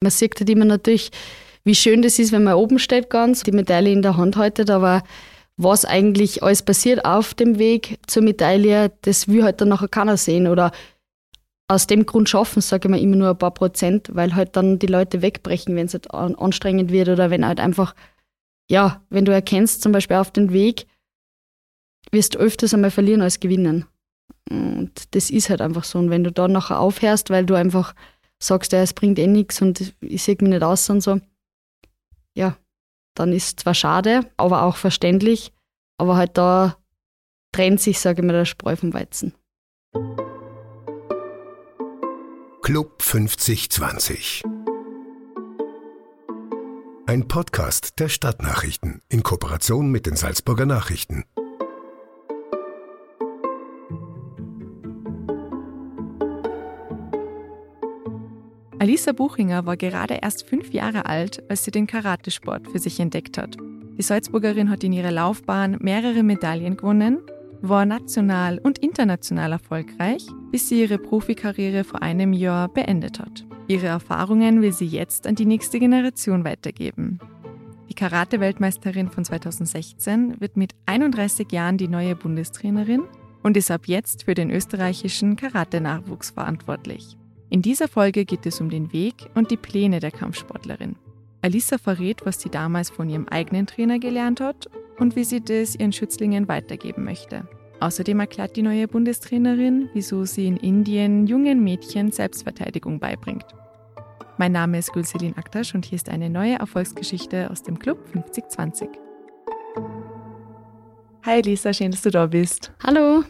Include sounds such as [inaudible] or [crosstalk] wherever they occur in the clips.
Man sieht halt immer natürlich, wie schön das ist, wenn man oben steht ganz, die Medaille in der Hand haltet, aber was eigentlich alles passiert auf dem Weg zur Medaille, das will halt dann nachher keiner sehen oder aus dem Grund schaffen, sage ich mal, immer nur ein paar Prozent, weil halt dann die Leute wegbrechen, wenn es halt anstrengend wird oder wenn halt einfach, ja, wenn du erkennst, zum Beispiel auf dem Weg, wirst du öfters einmal verlieren als gewinnen. Und das ist halt einfach so. Und wenn du dann nachher aufhörst, weil du einfach sagst, ja, es bringt eh nichts und ich sehe mich nicht aus und so, ja, dann ist zwar schade, aber auch verständlich, aber halt da trennt sich, sage ich mal, der Spreu vom Weizen. Club 5020 Ein Podcast der Stadtnachrichten in Kooperation mit den Salzburger Nachrichten. Alisa Buchinger war gerade erst fünf Jahre alt, als sie den Karatesport für sich entdeckt hat. Die Salzburgerin hat in ihrer Laufbahn mehrere Medaillen gewonnen, war national und international erfolgreich, bis sie ihre Profikarriere vor einem Jahr beendet hat. Ihre Erfahrungen will sie jetzt an die nächste Generation weitergeben. Die Karate-Weltmeisterin von 2016 wird mit 31 Jahren die neue Bundestrainerin und ist ab jetzt für den österreichischen Karate-Nachwuchs verantwortlich. In dieser Folge geht es um den Weg und die Pläne der Kampfsportlerin. Alisa verrät, was sie damals von ihrem eigenen Trainer gelernt hat und wie sie das ihren Schützlingen weitergeben möchte. Außerdem erklärt die neue Bundestrainerin, wieso sie in Indien jungen Mädchen Selbstverteidigung beibringt. Mein Name ist Gülselin Aktasch und hier ist eine neue Erfolgsgeschichte aus dem Club 5020. Hi Lisa, schön, dass du da bist. Hallo.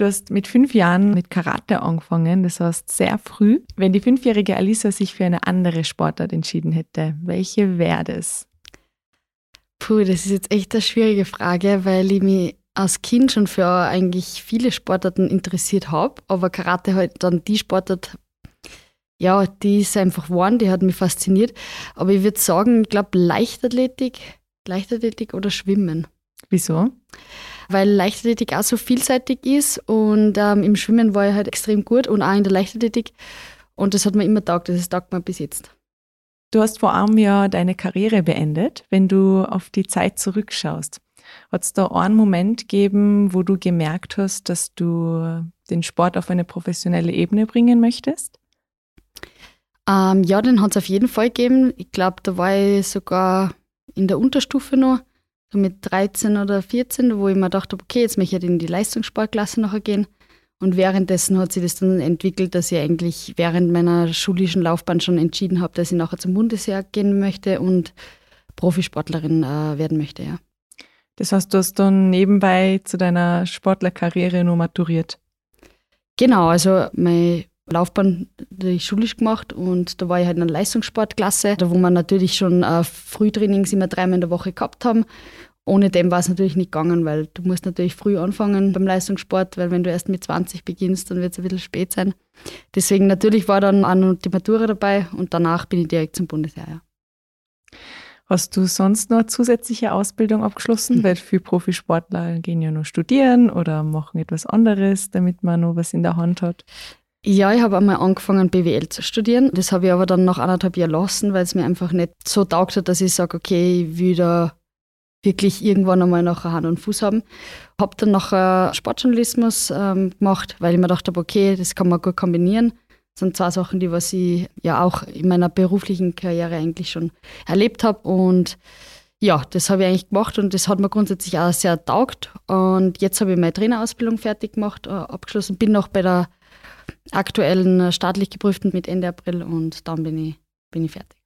Du hast mit fünf Jahren mit Karate angefangen, das heißt sehr früh. Wenn die fünfjährige Alisa sich für eine andere Sportart entschieden hätte, welche wäre das? Puh, das ist jetzt echt eine schwierige Frage, weil ich mich als Kind schon für eigentlich viele Sportarten interessiert habe, aber Karate halt dann die Sportart, ja, die ist einfach geworden, die hat mich fasziniert. Aber ich würde sagen, ich glaube Leichtathletik, Leichtathletik oder Schwimmen. Wieso? Weil Leichtathletik auch so vielseitig ist und ähm, im Schwimmen war ich halt extrem gut und auch in der Leichtathletik und das hat mir immer taugt, das taugt mir bis jetzt. Du hast vor einem Jahr deine Karriere beendet. Wenn du auf die Zeit zurückschaust, hat es da einen Moment gegeben, wo du gemerkt hast, dass du den Sport auf eine professionelle Ebene bringen möchtest? Ähm, ja, den hat es auf jeden Fall gegeben. Ich glaube, da war ich sogar in der Unterstufe noch mit 13 oder 14, wo ich mir dachte, okay, jetzt möchte ich in die Leistungssportklasse nachher gehen. Und währenddessen hat sich das dann entwickelt, dass ich eigentlich während meiner schulischen Laufbahn schon entschieden habe, dass ich nachher zum Bundesheer gehen möchte und Profisportlerin äh, werden möchte, ja. Das heißt, du hast dann nebenbei zu deiner Sportlerkarriere nur maturiert? Genau, also meine Laufbahn die schulisch gemacht und da war ich halt in einer Leistungssportklasse, da wo wir natürlich schon äh, Frühtrainings immer dreimal in der Woche gehabt haben. Ohne dem war es natürlich nicht gegangen, weil du musst natürlich früh anfangen beim Leistungssport, weil wenn du erst mit 20 beginnst, dann wird es ein bisschen spät sein. Deswegen natürlich war dann auch noch die Matura dabei und danach bin ich direkt zum Bundesheer. Ja. Hast du sonst noch zusätzliche Ausbildung abgeschlossen? Mhm. Weil viele Profisportler gehen ja nur studieren oder machen etwas anderes, damit man noch was in der Hand hat. Ja, ich habe einmal angefangen, BWL zu studieren. Das habe ich aber dann nach anderthalb Jahren lassen, weil es mir einfach nicht so taugt hat, dass ich sage, okay, ich will da wirklich irgendwann einmal noch Hand und Fuß haben. Habe dann nachher Sportjournalismus ähm, gemacht, weil ich mir gedacht habe, okay, das kann man gut kombinieren. Das sind zwei Sachen, die was ich ja auch in meiner beruflichen Karriere eigentlich schon erlebt habe. Und ja, das habe ich eigentlich gemacht und das hat mir grundsätzlich auch sehr taugt. Und jetzt habe ich meine Trainerausbildung fertig gemacht, äh, abgeschlossen, bin noch bei der aktuellen staatlich geprüften mit Ende April und dann bin ich, bin ich fertig.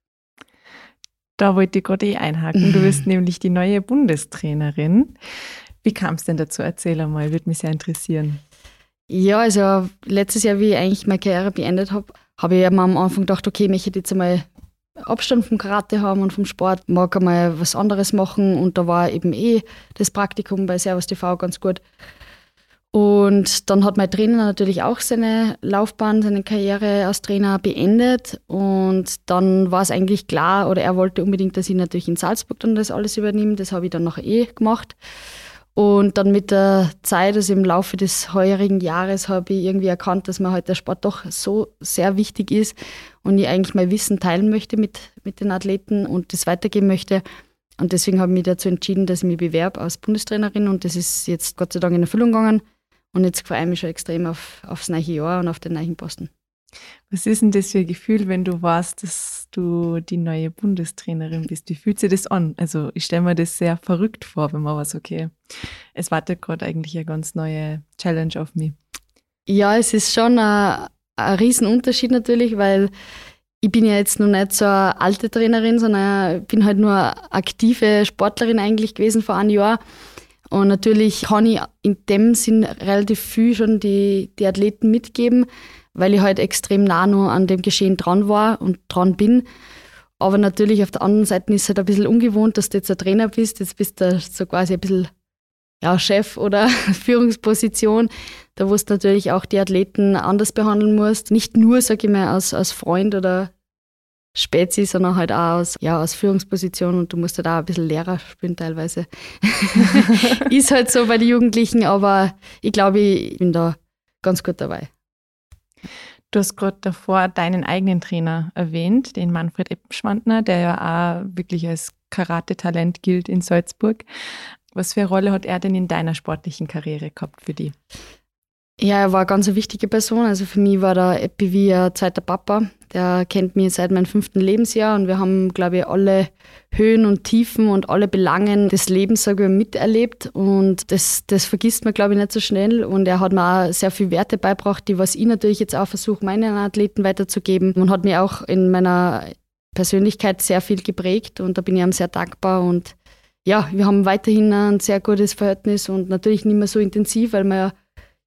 Da wollte ich gerade eh einhaken. Du bist [laughs] nämlich die neue Bundestrainerin. Wie kam es denn dazu? Erzähl einmal, würde mich sehr interessieren. Ja, also letztes Jahr, wie ich eigentlich meine Karriere beendet habe, habe ich mir am Anfang gedacht, okay, ich möchte jetzt einmal Abstand vom Karate haben und vom Sport, mag einmal was anderes machen und da war eben eh das Praktikum bei Servus TV ganz gut. Und dann hat mein Trainer natürlich auch seine Laufbahn, seine Karriere als Trainer beendet. Und dann war es eigentlich klar, oder er wollte unbedingt, dass ich natürlich in Salzburg dann das alles übernehme. Das habe ich dann noch eh gemacht. Und dann mit der Zeit, also im Laufe des heurigen Jahres, habe ich irgendwie erkannt, dass mir halt der Sport doch so sehr wichtig ist und ich eigentlich mein Wissen teilen möchte mit, mit den Athleten und das weitergeben möchte. Und deswegen habe ich mich dazu entschieden, dass ich mich bewerbe als Bundestrainerin und das ist jetzt Gott sei Dank in Erfüllung gegangen. Und jetzt freue ich mich schon extrem auf, aufs neue Jahr und auf den neuen Posten. Was ist denn das für ein Gefühl, wenn du weißt, dass du die neue Bundestrainerin bist? Wie fühlt sich das an? Also ich stelle mir das sehr verrückt vor, wenn man was, okay, es wartet gerade eigentlich eine ganz neue Challenge auf mich. Ja, es ist schon ein, ein Riesenunterschied natürlich, weil ich bin ja jetzt noch nicht so eine alte Trainerin, sondern bin halt nur eine aktive Sportlerin eigentlich gewesen vor einem Jahr. Und natürlich kann ich in dem Sinn relativ viel schon die, die Athleten mitgeben weil ich halt extrem nah nur an dem Geschehen dran war und dran bin. Aber natürlich auf der anderen Seite ist es halt ein bisschen ungewohnt, dass du jetzt ein Trainer bist. Jetzt bist du so quasi ein bisschen ja, Chef oder [laughs] Führungsposition, da wo du natürlich auch die Athleten anders behandeln musst. Nicht nur, sage ich mal, als, als Freund oder Spezi, sondern halt auch aus, ja, aus Führungsposition und du musst halt auch ein bisschen Lehrer spielen teilweise. [laughs] [laughs] ist halt so bei den Jugendlichen, aber ich glaube, ich bin da ganz gut dabei. Du hast gerade davor deinen eigenen Trainer erwähnt, den Manfred Eppenschwandner, der ja auch wirklich als Karate-Talent gilt in Salzburg. Was für eine Rolle hat er denn in deiner sportlichen Karriere gehabt für dich? Ja, er war eine ganz wichtige Person. Also für mich war der Epi wie ein zweiter Papa. Der kennt mich seit meinem fünften Lebensjahr und wir haben, glaube ich, alle Höhen und Tiefen und alle Belangen des Lebens sage ich, miterlebt. Und das, das vergisst man, glaube ich, nicht so schnell. Und er hat mir auch sehr viele Werte beigebracht, die was ich natürlich jetzt auch versuche, meinen Athleten weiterzugeben. Und hat mir auch in meiner Persönlichkeit sehr viel geprägt und da bin ich ihm sehr dankbar. Und ja, wir haben weiterhin ein sehr gutes Verhältnis und natürlich nicht mehr so intensiv, weil man ja,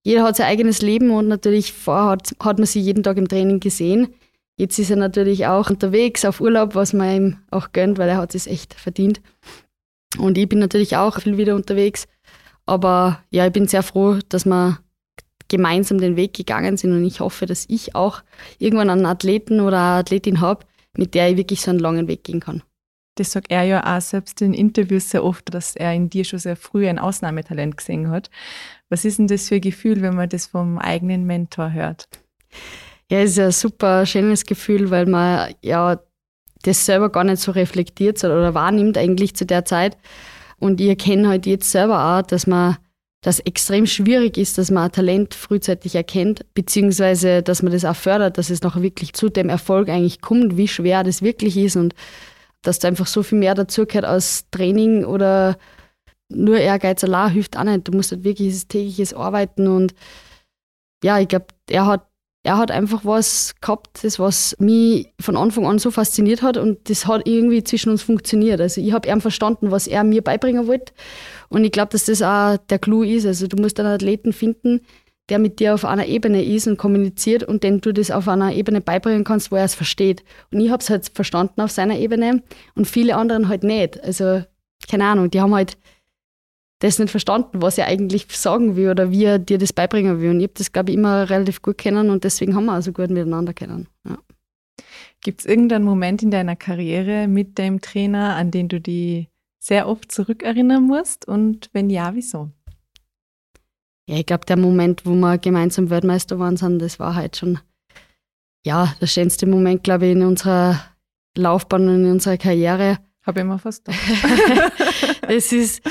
jeder hat sein eigenes Leben und natürlich vorher hat, hat man sie jeden Tag im Training gesehen. Jetzt ist er natürlich auch unterwegs auf Urlaub, was man ihm auch gönnt, weil er hat es echt verdient. Und ich bin natürlich auch viel wieder unterwegs. Aber ja, ich bin sehr froh, dass wir gemeinsam den Weg gegangen sind und ich hoffe, dass ich auch irgendwann einen Athleten oder eine Athletin habe, mit der ich wirklich so einen langen Weg gehen kann. Das sagt er ja auch selbst in Interviews sehr oft, dass er in dir schon sehr früh ein Ausnahmetalent gesehen hat. Was ist denn das für ein Gefühl, wenn man das vom eigenen Mentor hört? Ja, es ist ein super schönes Gefühl, weil man ja das selber gar nicht so reflektiert oder wahrnimmt eigentlich zu der Zeit. Und ich erkenne halt jetzt selber auch, dass man das extrem schwierig ist, dass man ein Talent frühzeitig erkennt, beziehungsweise dass man das auch fördert, dass es noch wirklich zu dem Erfolg eigentlich kommt, wie schwer das wirklich ist und dass da einfach so viel mehr dazugehört als Training oder nur Ehrgeiz allein hilft auch nicht. Du musst halt wirklich tägliches Arbeiten und ja, ich glaube, er hat er hat einfach was gehabt, das was mich von Anfang an so fasziniert hat und das hat irgendwie zwischen uns funktioniert. Also ich habe ihm verstanden, was er mir beibringen wollte und ich glaube, dass das auch der Clou ist. Also du musst einen Athleten finden, der mit dir auf einer Ebene ist und kommuniziert und den du das auf einer Ebene beibringen kannst, wo er es versteht. Und ich habe es halt verstanden auf seiner Ebene und viele anderen halt nicht. Also keine Ahnung, die haben halt das nicht verstanden, was er eigentlich sagen will oder wie er dir das beibringen will. Und ich habe das, glaube ich, immer relativ gut kennen und deswegen haben wir also gut miteinander kennen. Ja. Gibt es irgendeinen Moment in deiner Karriere mit dem Trainer, an den du dich sehr oft zurückerinnern musst? Und wenn ja, wieso? Ja, ich glaube, der Moment, wo wir gemeinsam Weltmeister waren, sind, das war halt schon ja, der schönste Moment, glaube ich, in unserer Laufbahn und in unserer Karriere. Habe ich immer fast Das [laughs] ist,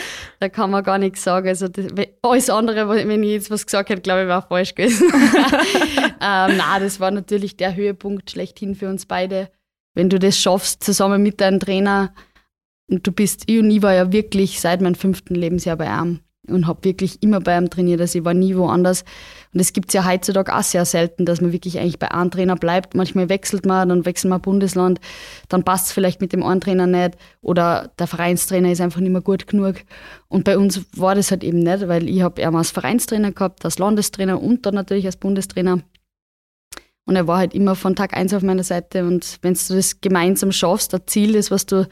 da kann man gar nichts sagen. Also das, alles andere, wenn ich jetzt was gesagt hätte, glaube ich, wäre falsch gewesen. [laughs] ähm, nein, das war natürlich der Höhepunkt schlechthin für uns beide. Wenn du das schaffst, zusammen mit deinem Trainer, und du bist, ich und ich war ja wirklich seit meinem fünften Lebensjahr bei ihm und habe wirklich immer bei ihm trainiert. Also ich war nie woanders. Und es gibt es ja heutzutage auch sehr selten, dass man wirklich eigentlich bei einem Trainer bleibt. Manchmal wechselt man, dann wechselt man Bundesland, dann passt es vielleicht mit dem einen Trainer nicht oder der Vereinstrainer ist einfach nicht mehr gut genug. Und bei uns war das halt eben nicht, weil ich habe ihn als Vereinstrainer gehabt, als Landestrainer und dann natürlich als Bundestrainer. Und er war halt immer von Tag eins auf meiner Seite. Und wenn du das gemeinsam schaffst, das Ziel ist, was du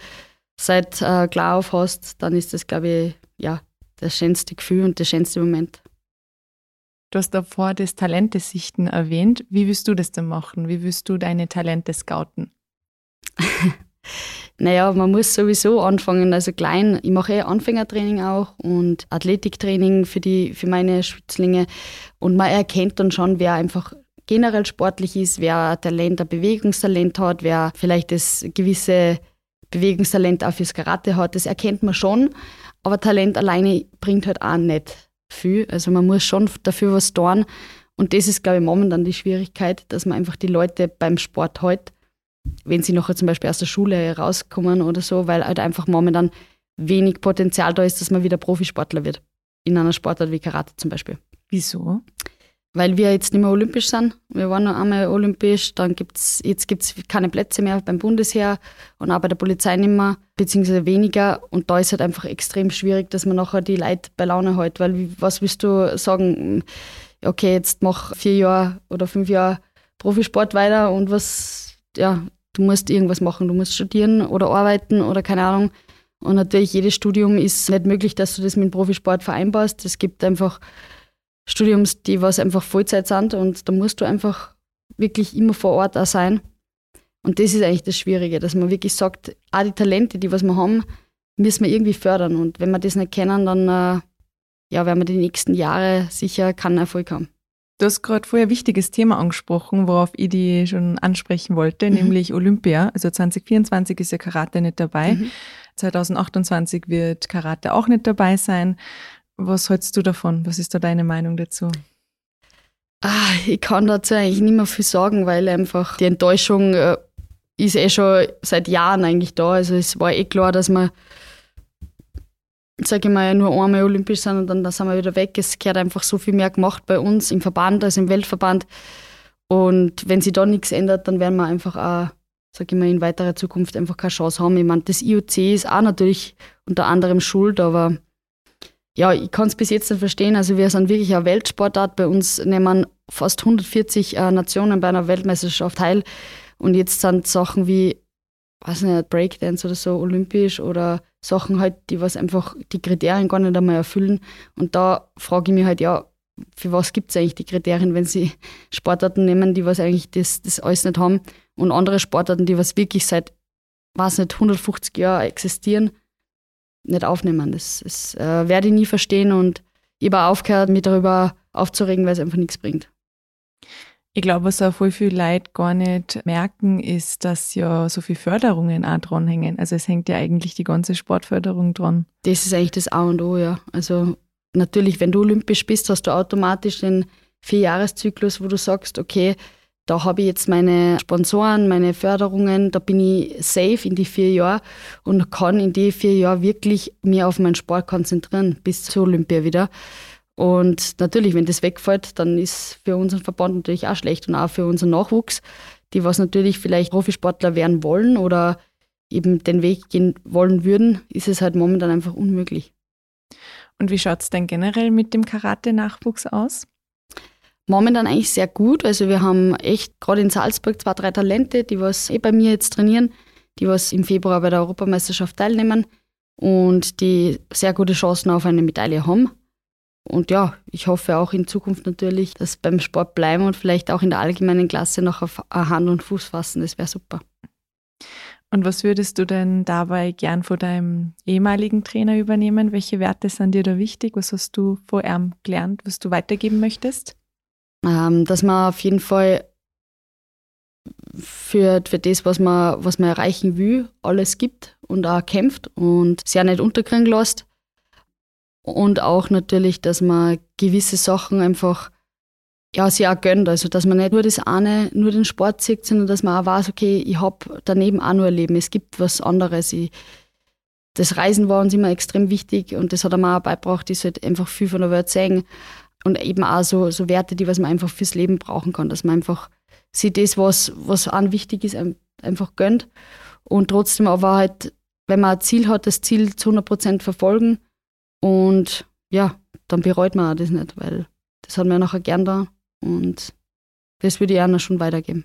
seit äh, klar auf hast, dann ist das, glaube ich, ja, das schönste Gefühl und der schönste Moment. Du hast davor das Talentesichten erwähnt. Wie willst du das denn machen? Wie willst du deine Talente scouten? [laughs] naja, man muss sowieso anfangen, also klein. Ich mache eh Anfängertraining auch und Athletiktraining für, die, für meine Schützlinge. Und man erkennt dann schon, wer einfach generell sportlich ist, wer Talent, ein Bewegungstalent hat, wer vielleicht das gewisse Bewegungstalent auch fürs Karate hat, das erkennt man schon. Aber Talent alleine bringt halt auch nicht viel. Also man muss schon dafür was tun. Und das ist, glaube ich, momentan die Schwierigkeit, dass man einfach die Leute beim Sport hält, wenn sie nachher zum Beispiel aus der Schule rauskommen oder so, weil halt einfach momentan wenig Potenzial da ist, dass man wieder Profisportler wird. In einer Sportart wie Karate zum Beispiel. Wieso? Weil wir jetzt nicht mehr olympisch sind. Wir waren noch einmal olympisch, dann gibt's, jetzt gibt es keine Plätze mehr beim Bundesheer und auch bei der Polizei nicht mehr, beziehungsweise weniger. Und da ist halt einfach extrem schwierig, dass man nachher die Leute bei Laune hält. Weil was willst du sagen, okay, jetzt mach vier Jahre oder fünf Jahre Profisport weiter und was, ja, du musst irgendwas machen, du musst studieren oder arbeiten oder keine Ahnung. Und natürlich, jedes Studium ist nicht möglich, dass du das mit dem Profisport vereinbarst. Es gibt einfach Studiums, die was einfach Vollzeit sind und da musst du einfach wirklich immer vor Ort auch sein. Und das ist eigentlich das Schwierige, dass man wirklich sagt, auch die Talente, die was wir haben, müssen wir irgendwie fördern. Und wenn wir das nicht kennen, dann äh, ja, werden wir die nächsten Jahre sicher keinen Erfolg haben. Du hast gerade vorher ein wichtiges Thema angesprochen, worauf ich die schon ansprechen wollte, mhm. nämlich Olympia. Also 2024 ist ja Karate nicht dabei. Mhm. 2028 wird Karate auch nicht dabei sein. Was hältst du davon? Was ist da deine Meinung dazu? Ah, ich kann dazu eigentlich nicht mehr viel sagen, weil einfach die Enttäuschung äh, ist eh schon seit Jahren eigentlich da. Also es war eh klar, dass wir, sage ich mal, nur einmal olympisch sind und dann, dann sind wir wieder weg. Es gehört einfach so viel mehr gemacht bei uns im Verband, also im Weltverband. Und wenn sich da nichts ändert, dann werden wir einfach auch, sage ich mal, in weiterer Zukunft einfach keine Chance haben. Ich meine, das IOC ist auch natürlich unter anderem schuld, aber ja, ich kann es bis jetzt nicht verstehen. Also wir sind wirklich eine Weltsportart. Bei uns nehmen fast 140 äh, Nationen bei einer Weltmeisterschaft teil. Und jetzt sind Sachen wie, weiß nicht, Breakdance oder so olympisch oder Sachen halt, die was einfach die Kriterien gar nicht einmal erfüllen. Und da frage ich mich halt, ja, für was gibt es eigentlich die Kriterien, wenn sie [laughs] Sportarten nehmen, die was eigentlich das, das alles nicht haben und andere Sportarten, die was wirklich seit, weiß nicht, 150 Jahren existieren, nicht aufnehmen. Das, das äh, werde ich nie verstehen und ich habe aufgehört, mich darüber aufzuregen, weil es einfach nichts bringt. Ich glaube, was auch voll viel Leute gar nicht merken, ist, dass ja so viele Förderungen auch dranhängen. Also es hängt ja eigentlich die ganze Sportförderung dran. Das ist eigentlich das A und O, ja. Also natürlich, wenn du olympisch bist, hast du automatisch den Vierjahreszyklus, wo du sagst, okay, da habe ich jetzt meine Sponsoren, meine Förderungen, da bin ich safe in die vier Jahre und kann in die vier Jahre wirklich mir auf meinen Sport konzentrieren, bis zur Olympia wieder. Und natürlich, wenn das wegfällt, dann ist für unseren Verband natürlich auch schlecht und auch für unseren Nachwuchs, die was natürlich vielleicht Profisportler werden wollen oder eben den Weg gehen wollen würden, ist es halt momentan einfach unmöglich. Und wie schaut es denn generell mit dem Karate-Nachwuchs aus? Momentan eigentlich sehr gut. Also wir haben echt gerade in Salzburg zwei, drei Talente, die was eh bei mir jetzt trainieren, die was im Februar bei der Europameisterschaft teilnehmen und die sehr gute Chancen auf eine Medaille haben. Und ja, ich hoffe auch in Zukunft natürlich, dass beim Sport bleiben und vielleicht auch in der allgemeinen Klasse noch auf Hand und Fuß fassen. Das wäre super. Und was würdest du denn dabei gern von deinem ehemaligen Trainer übernehmen? Welche Werte sind dir da wichtig? Was hast du vor ihm gelernt, was du weitergeben möchtest? Ähm, dass man auf jeden Fall für, für das, was man, was man erreichen will, alles gibt und auch kämpft und sich auch nicht unterkriegen lässt. Und auch natürlich, dass man gewisse Sachen einfach ja, sich auch gönnt. Also, dass man nicht nur das eine, nur den Sport sieht, sondern dass man auch weiß, okay, ich habe daneben auch nur ein Leben. Es gibt was anderes. Ich, das Reisen war uns immer extrem wichtig und das hat er mir auch beigebracht. Ich sollte einfach viel von der Welt sehen und eben auch so, so Werte, die was man einfach fürs Leben brauchen kann, dass man einfach sich das, was, was an wichtig ist, einfach gönnt und trotzdem aber halt, wenn man ein Ziel hat, das Ziel zu 100 Prozent verfolgen und ja, dann bereut man auch das nicht, weil das hat man ja nachher gern da und das würde ich auch noch schon weitergeben.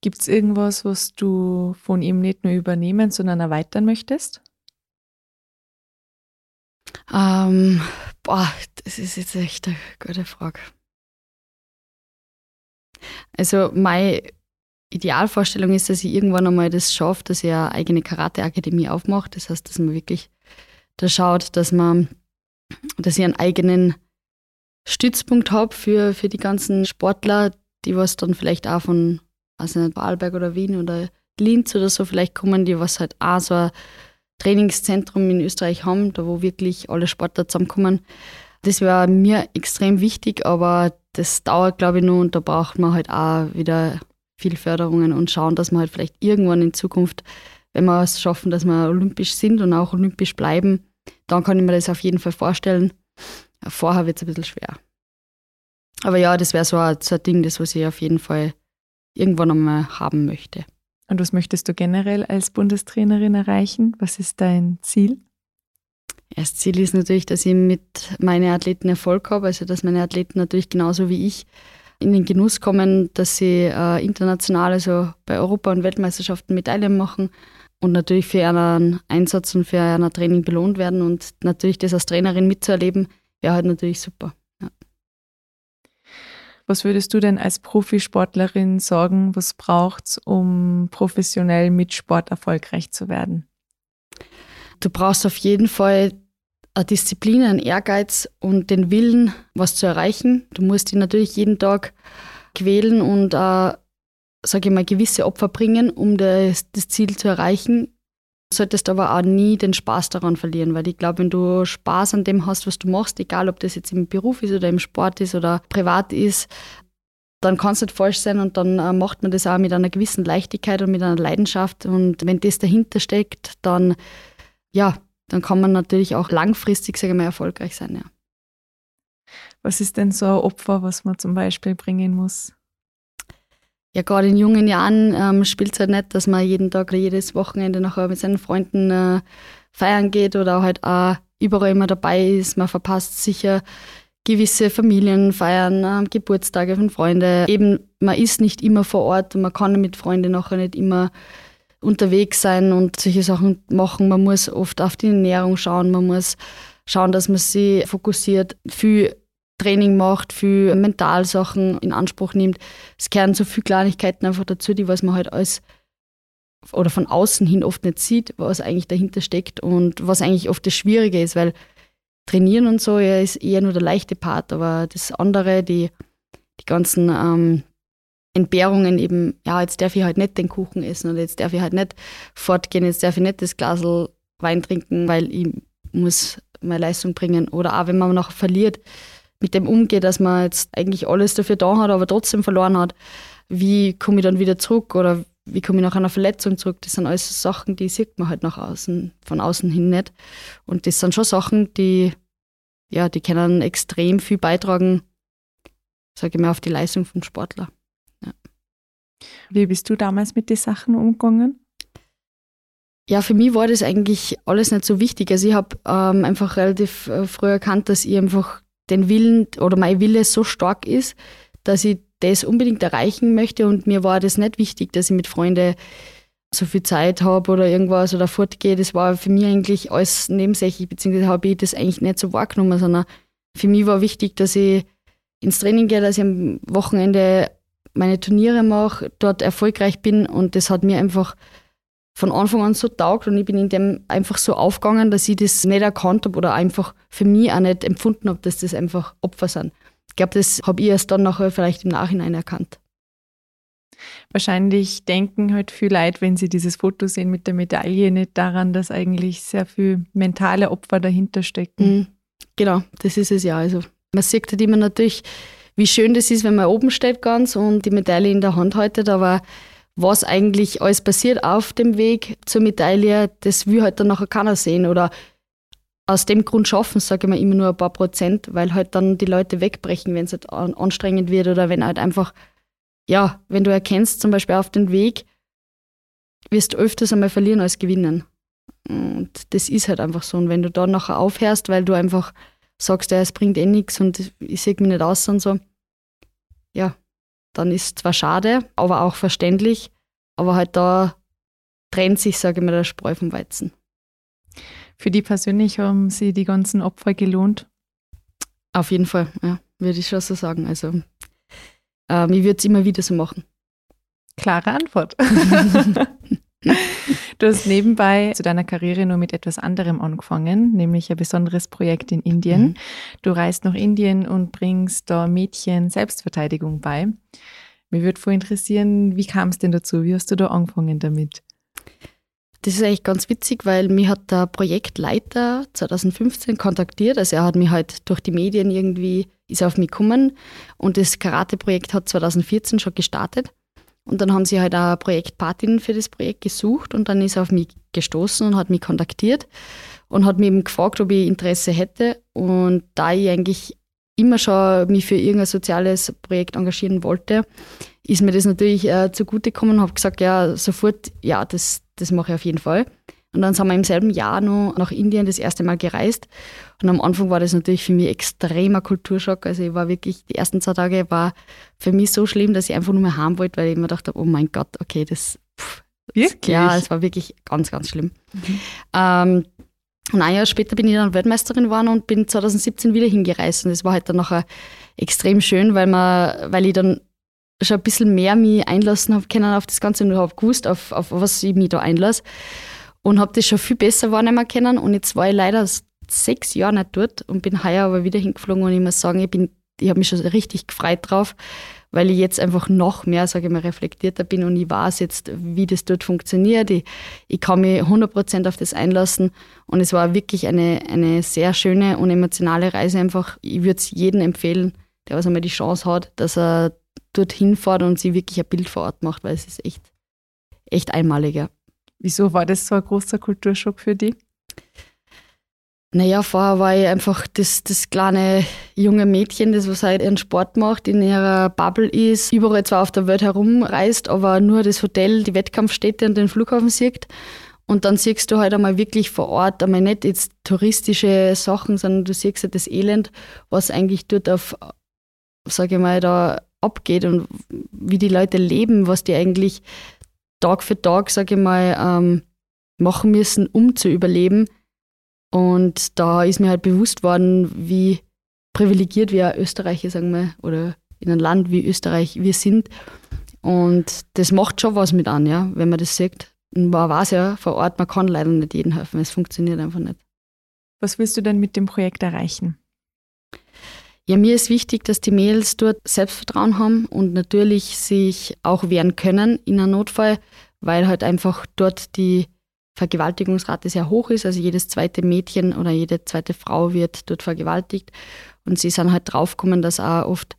Gibt es irgendwas, was du von ihm nicht nur übernehmen, sondern erweitern möchtest? Ähm, boah, das ist jetzt echt eine gute Frage. Also, mein, Idealvorstellung ist, dass ich irgendwann einmal das schaffe, dass ich eine eigene Karate-Akademie aufmache. Das heißt, dass man wirklich da schaut, dass man, dass ich einen eigenen Stützpunkt habe für, für die ganzen Sportler, die was dann vielleicht auch von, also nicht, Baalberg oder Wien oder Linz oder so vielleicht kommen, die was halt auch so ein Trainingszentrum in Österreich haben, da wo wirklich alle Sportler zusammenkommen. Das wäre mir extrem wichtig, aber das dauert, glaube ich, nur und da braucht man halt auch wieder viel Förderungen und schauen, dass wir halt vielleicht irgendwann in Zukunft, wenn wir es schaffen, dass wir olympisch sind und auch olympisch bleiben, dann kann ich mir das auf jeden Fall vorstellen. Vorher wird es ein bisschen schwer. Aber ja, das wäre so, so ein Ding, das was ich auf jeden Fall irgendwann einmal haben möchte. Und was möchtest du generell als Bundestrainerin erreichen? Was ist dein Ziel? Das Ziel ist natürlich, dass ich mit meinen Athleten Erfolg habe, also dass meine Athleten natürlich genauso wie ich in den Genuss kommen, dass sie äh, international, also bei Europa- und Weltmeisterschaften Medaillen machen und natürlich für ihren Einsatz und für ihr Training belohnt werden und natürlich das als Trainerin mitzuerleben, wäre halt natürlich super. Was würdest du denn als Profisportlerin sagen, was braucht es, um professionell mit Sport erfolgreich zu werden? Du brauchst auf jeden Fall eine Disziplin, einen Ehrgeiz und den Willen, was zu erreichen. Du musst dich natürlich jeden Tag quälen und, äh, sage ich mal, gewisse Opfer bringen, um das, das Ziel zu erreichen. Solltest aber auch nie den Spaß daran verlieren, weil ich glaube, wenn du Spaß an dem hast, was du machst, egal ob das jetzt im Beruf ist oder im Sport ist oder privat ist, dann kann es nicht falsch sein und dann äh, macht man das auch mit einer gewissen Leichtigkeit und mit einer Leidenschaft. Und wenn das dahinter steckt, dann ja, dann kann man natürlich auch langfristig, sage ich mal, erfolgreich sein, ja. Was ist denn so ein Opfer, was man zum Beispiel bringen muss? Ja, gerade in jungen Jahren ähm, spielt es halt nicht, dass man jeden Tag oder jedes Wochenende nachher mit seinen Freunden äh, feiern geht oder halt auch überall immer dabei ist. Man verpasst sicher gewisse Familienfeiern, äh, Geburtstage von Freunden. Eben, man ist nicht immer vor Ort und man kann mit Freunden nachher nicht immer unterwegs sein und solche Sachen machen. Man muss oft auf die Ernährung schauen, man muss schauen, dass man sich fokussiert, viel Training macht, viel Mentalsachen in Anspruch nimmt. Es kehren so viele Kleinigkeiten einfach dazu, die was man halt als oder von außen hin oft nicht sieht, was eigentlich dahinter steckt und was eigentlich oft das Schwierige ist, weil trainieren und so ja, ist eher nur der leichte Part, aber das andere, die, die ganzen ähm, Entbehrungen eben, ja, jetzt darf ich halt nicht den Kuchen essen oder jetzt darf ich halt nicht fortgehen, jetzt darf ich nicht das Glas Wein trinken, weil ich muss meine Leistung bringen. Oder auch wenn man nachher verliert, mit dem umgeht, dass man jetzt eigentlich alles dafür da hat, aber trotzdem verloren hat. Wie komme ich dann wieder zurück oder wie komme ich nach einer Verletzung zurück? Das sind alles Sachen, die sieht man halt nach außen, von außen hin nicht. Und das sind schon Sachen, die, ja, die können extrem viel beitragen, sage ich mal, auf die Leistung vom Sportler. Wie bist du damals mit den Sachen umgegangen? Ja, für mich war das eigentlich alles nicht so wichtig. Also ich habe ähm, einfach relativ äh, früh erkannt, dass ich einfach den Willen oder mein Wille so stark ist, dass ich das unbedingt erreichen möchte und mir war das nicht wichtig, dass ich mit Freunden so viel Zeit habe oder irgendwas oder fortgehe. Das war für mich eigentlich alles nebensächlich, beziehungsweise habe ich das eigentlich nicht so wahrgenommen, sondern für mich war wichtig, dass ich ins Training gehe, dass ich am Wochenende meine Turniere mache, dort erfolgreich bin und das hat mir einfach von Anfang an so taugt und ich bin in dem einfach so aufgegangen, dass ich das nicht erkannt habe oder einfach für mich auch nicht empfunden habe, dass das einfach Opfer sind. Ich glaube, das habe ich erst dann nachher vielleicht im Nachhinein erkannt. Wahrscheinlich denken halt viel Leute, wenn sie dieses Foto sehen mit der Medaille, nicht daran, dass eigentlich sehr viel mentale Opfer dahinter stecken. Mhm. Genau, das ist es ja. Also man sieht halt immer natürlich wie schön das ist, wenn man oben steht ganz und die Medaille in der Hand haltet, aber was eigentlich alles passiert auf dem Weg zur Medaille, das will halt dann nachher keiner sehen oder aus dem Grund schaffen, sage ich mal, immer nur ein paar Prozent, weil halt dann die Leute wegbrechen, wenn es halt anstrengend wird oder wenn halt einfach, ja, wenn du erkennst, zum Beispiel auf dem Weg, wirst du öfters einmal verlieren als gewinnen. Und das ist halt einfach so. Und wenn du dann nachher aufhörst, weil du einfach sagst, ja, es bringt eh nichts und ich sehe mich nicht aus und so, ja, dann ist zwar schade, aber auch verständlich, aber halt da trennt sich, sage ich mal, der Spreu vom Weizen. Für die persönlich haben sie die ganzen Opfer gelohnt? Auf jeden Fall, ja, würde ich schon so sagen. Also, ähm, ich würde es immer wieder so machen. Klare Antwort. [laughs] [laughs] du hast nebenbei zu deiner Karriere nur mit etwas anderem angefangen, nämlich ein besonderes Projekt in Indien. Mhm. Du reist nach Indien und bringst da Mädchen Selbstverteidigung bei. Mir würde voll interessieren, wie kam es denn dazu? Wie hast du da angefangen damit? Das ist eigentlich ganz witzig, weil mich hat der Projektleiter 2015 kontaktiert. Also er hat mich halt durch die Medien irgendwie, ist auf mich gekommen und das Karate-Projekt hat 2014 schon gestartet. Und dann haben sie halt auch Projektpatin für das Projekt gesucht und dann ist er auf mich gestoßen und hat mich kontaktiert und hat mich eben gefragt, ob ich Interesse hätte. Und da ich eigentlich immer schon mich für irgendein soziales Projekt engagieren wollte, ist mir das natürlich äh, zugutegekommen und habe gesagt, ja, sofort, ja, das, das mache ich auf jeden Fall. Und dann sind wir im selben Jahr noch nach Indien das erste Mal gereist. Und am Anfang war das natürlich für mich extremer Kulturschock. Also ich war wirklich, die ersten zwei Tage war für mich so schlimm, dass ich einfach nur mehr haben wollte, weil ich mir dachte, oh mein Gott, okay, das, pff, wirklich? ja, es war wirklich ganz, ganz schlimm. Mhm. Ähm, und ein Jahr später bin ich dann Weltmeisterin geworden und bin 2017 wieder hingereist. Und das war halt dann nachher extrem schön, weil, man, weil ich dann schon ein bisschen mehr mich einlassen habe können auf das Ganze und habe gewusst, auf, auf was ich mich da einlasse und habe das schon viel besser wahrnehmen können. Und jetzt war ich leider sechs Jahre nicht dort und bin heuer aber wieder hingeflogen und ich muss sagen, ich, bin, ich habe mich schon richtig gefreut drauf, weil ich jetzt einfach noch mehr, sage ich mal, reflektierter bin und ich weiß jetzt, wie das dort funktioniert. Ich, ich kann mich 100% auf das einlassen und es war wirklich eine, eine sehr schöne und emotionale Reise einfach. Ich würde es jedem empfehlen, der was einmal die Chance hat, dass er dorthin fährt und sich wirklich ein Bild vor Ort macht, weil es ist echt, echt einmaliger. Wieso war das so ein großer Kulturschock für dich? Naja, vorher war ich einfach das, das kleine junge Mädchen, das was halt ihren Sport macht, in ihrer Bubble ist, überall zwar auf der Welt herumreist, aber nur das Hotel, die Wettkampfstätte und den Flughafen sieht. Und dann siehst du halt einmal wirklich vor Ort, einmal nicht jetzt touristische Sachen, sondern du siehst halt das Elend, was eigentlich dort auf, sage ich mal, da abgeht und wie die Leute leben, was die eigentlich Tag für Tag, sage ich mal, ähm, machen müssen, um zu überleben. Und da ist mir halt bewusst worden, wie privilegiert wir Österreicher, sagen wir, oder in einem Land wie Österreich wir sind. Und das macht schon was mit an, ja, wenn man das sieht. Man weiß ja vor Ort, man kann leider nicht jedem helfen. Es funktioniert einfach nicht. Was willst du denn mit dem Projekt erreichen? Ja, mir ist wichtig, dass die Mädels dort Selbstvertrauen haben und natürlich sich auch wehren können in einem Notfall, weil halt einfach dort die Vergewaltigungsrate sehr hoch ist. Also jedes zweite Mädchen oder jede zweite Frau wird dort vergewaltigt. Und sie sind halt draufgekommen, dass auch oft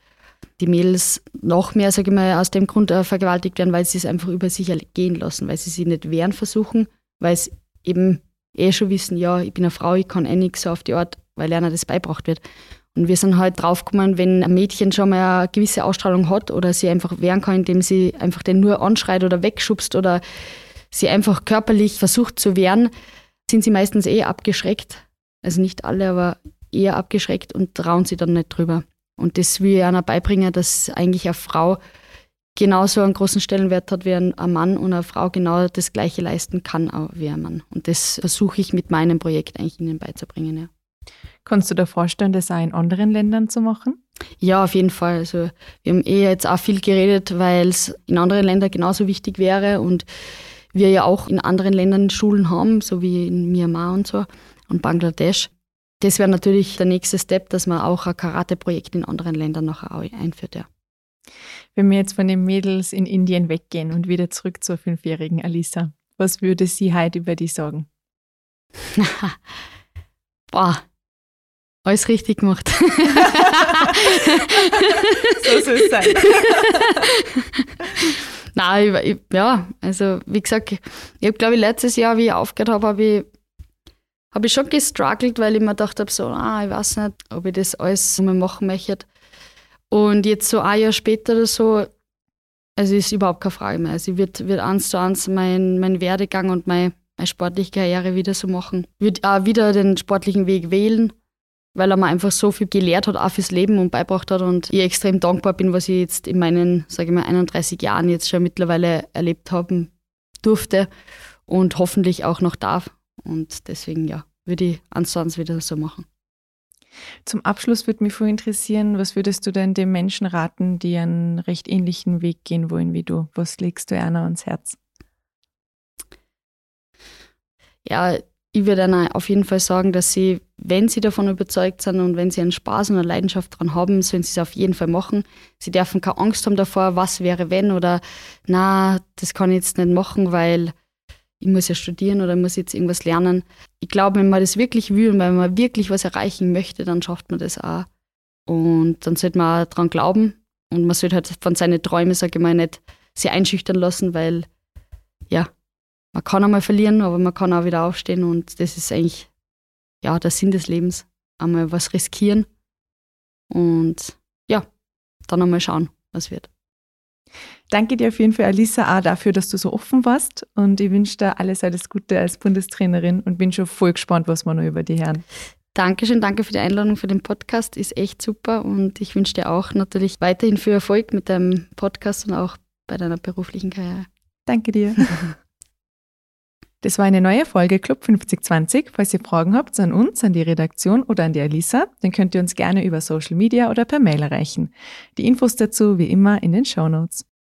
die Mädels noch mehr, sage ich mal, aus dem Grund äh, vergewaltigt werden, weil sie es einfach über sich gehen lassen, weil sie sich nicht wehren versuchen, weil sie eben eh schon wissen, ja, ich bin eine Frau, ich kann eh nichts so auf die Art, weil einer das beibracht wird. Und wir sind halt draufgekommen, wenn ein Mädchen schon mal eine gewisse Ausstrahlung hat oder sie einfach wehren kann, indem sie einfach den nur anschreit oder wegschubst oder sie einfach körperlich versucht zu wehren, sind sie meistens eh abgeschreckt. Also nicht alle, aber eher abgeschreckt und trauen sie dann nicht drüber. Und das will ich einer beibringen, dass eigentlich eine Frau genauso einen großen Stellenwert hat wie ein Mann und eine Frau genau das Gleiche leisten kann wie ein Mann. Und das versuche ich mit meinem Projekt eigentlich ihnen beizubringen. Ja. Kannst du dir vorstellen, das auch in anderen Ländern zu machen? Ja, auf jeden Fall. Also wir haben eh jetzt auch viel geredet, weil es in anderen Ländern genauso wichtig wäre und wir ja auch in anderen Ländern Schulen haben, so wie in Myanmar und so und Bangladesch. Das wäre natürlich der nächste Step, dass man auch ein Karate-Projekt in anderen Ländern noch einführt, ja. Wenn wir jetzt von den Mädels in Indien weggehen und wieder zurück zur fünfjährigen Alisa, was würde sie heute über die sagen? [laughs] Boah, alles richtig gemacht. [laughs] [laughs] so soll es sein. Nein, ich, ich, ja, also wie gesagt, ich habe glaube ich letztes Jahr, wie ich aufgehört habe, habe ich, hab ich schon gestruggelt, weil ich mir gedacht habe, so, ah, ich weiß nicht, ob ich das alles mal machen möchte. Und jetzt so ein Jahr später oder so, also ist überhaupt keine Frage mehr. Also ich würde wird eins zu eins mein, mein Werdegang und meine, meine sportliche Karriere wieder so machen. Ich würde auch wieder den sportlichen Weg wählen weil er mir einfach so viel gelehrt hat, auch fürs Leben und beibracht hat und ich extrem dankbar bin, was ich jetzt in meinen, sage ich mal, 31 Jahren jetzt schon mittlerweile erlebt haben durfte und hoffentlich auch noch darf. Und deswegen, ja, würde ich eins zu eins wieder so machen. Zum Abschluss würde mich voll interessieren, was würdest du denn den Menschen raten, die einen recht ähnlichen Weg gehen wollen wie du? Was legst du einer ans Herz? Ja, ich würde ihnen auf jeden Fall sagen, dass sie, wenn sie davon überzeugt sind und wenn sie einen Spaß und eine Leidenschaft daran haben, sollen sie es auf jeden Fall machen. Sie dürfen keine Angst haben davor, was wäre wenn oder na, das kann ich jetzt nicht machen, weil ich muss ja studieren oder muss jetzt irgendwas lernen. Ich glaube, wenn man das wirklich will und wenn man wirklich was erreichen möchte, dann schafft man das auch. Und dann sollte man auch daran glauben und man sollte halt von seinen Träumen, sage ich mal, nicht sich einschüchtern lassen, weil ja, man kann einmal verlieren, aber man kann auch wieder aufstehen und das ist eigentlich ja der Sinn des Lebens. Einmal was riskieren und ja, dann einmal schauen, was wird. Danke dir auf jeden Fall, Alisa, auch dafür, dass du so offen warst. Und ich wünsche dir alles, alles Gute als Bundestrainerin und bin schon voll gespannt, was wir noch über die hören. Dankeschön, danke für die Einladung für den Podcast. Ist echt super und ich wünsche dir auch natürlich weiterhin viel Erfolg mit deinem Podcast und auch bei deiner beruflichen Karriere. Danke dir. [laughs] Das war eine neue Folge Club 5020. Falls ihr Fragen habt an uns, an die Redaktion oder an die Alisa, dann könnt ihr uns gerne über Social Media oder per Mail erreichen. Die Infos dazu wie immer in den Show Notes.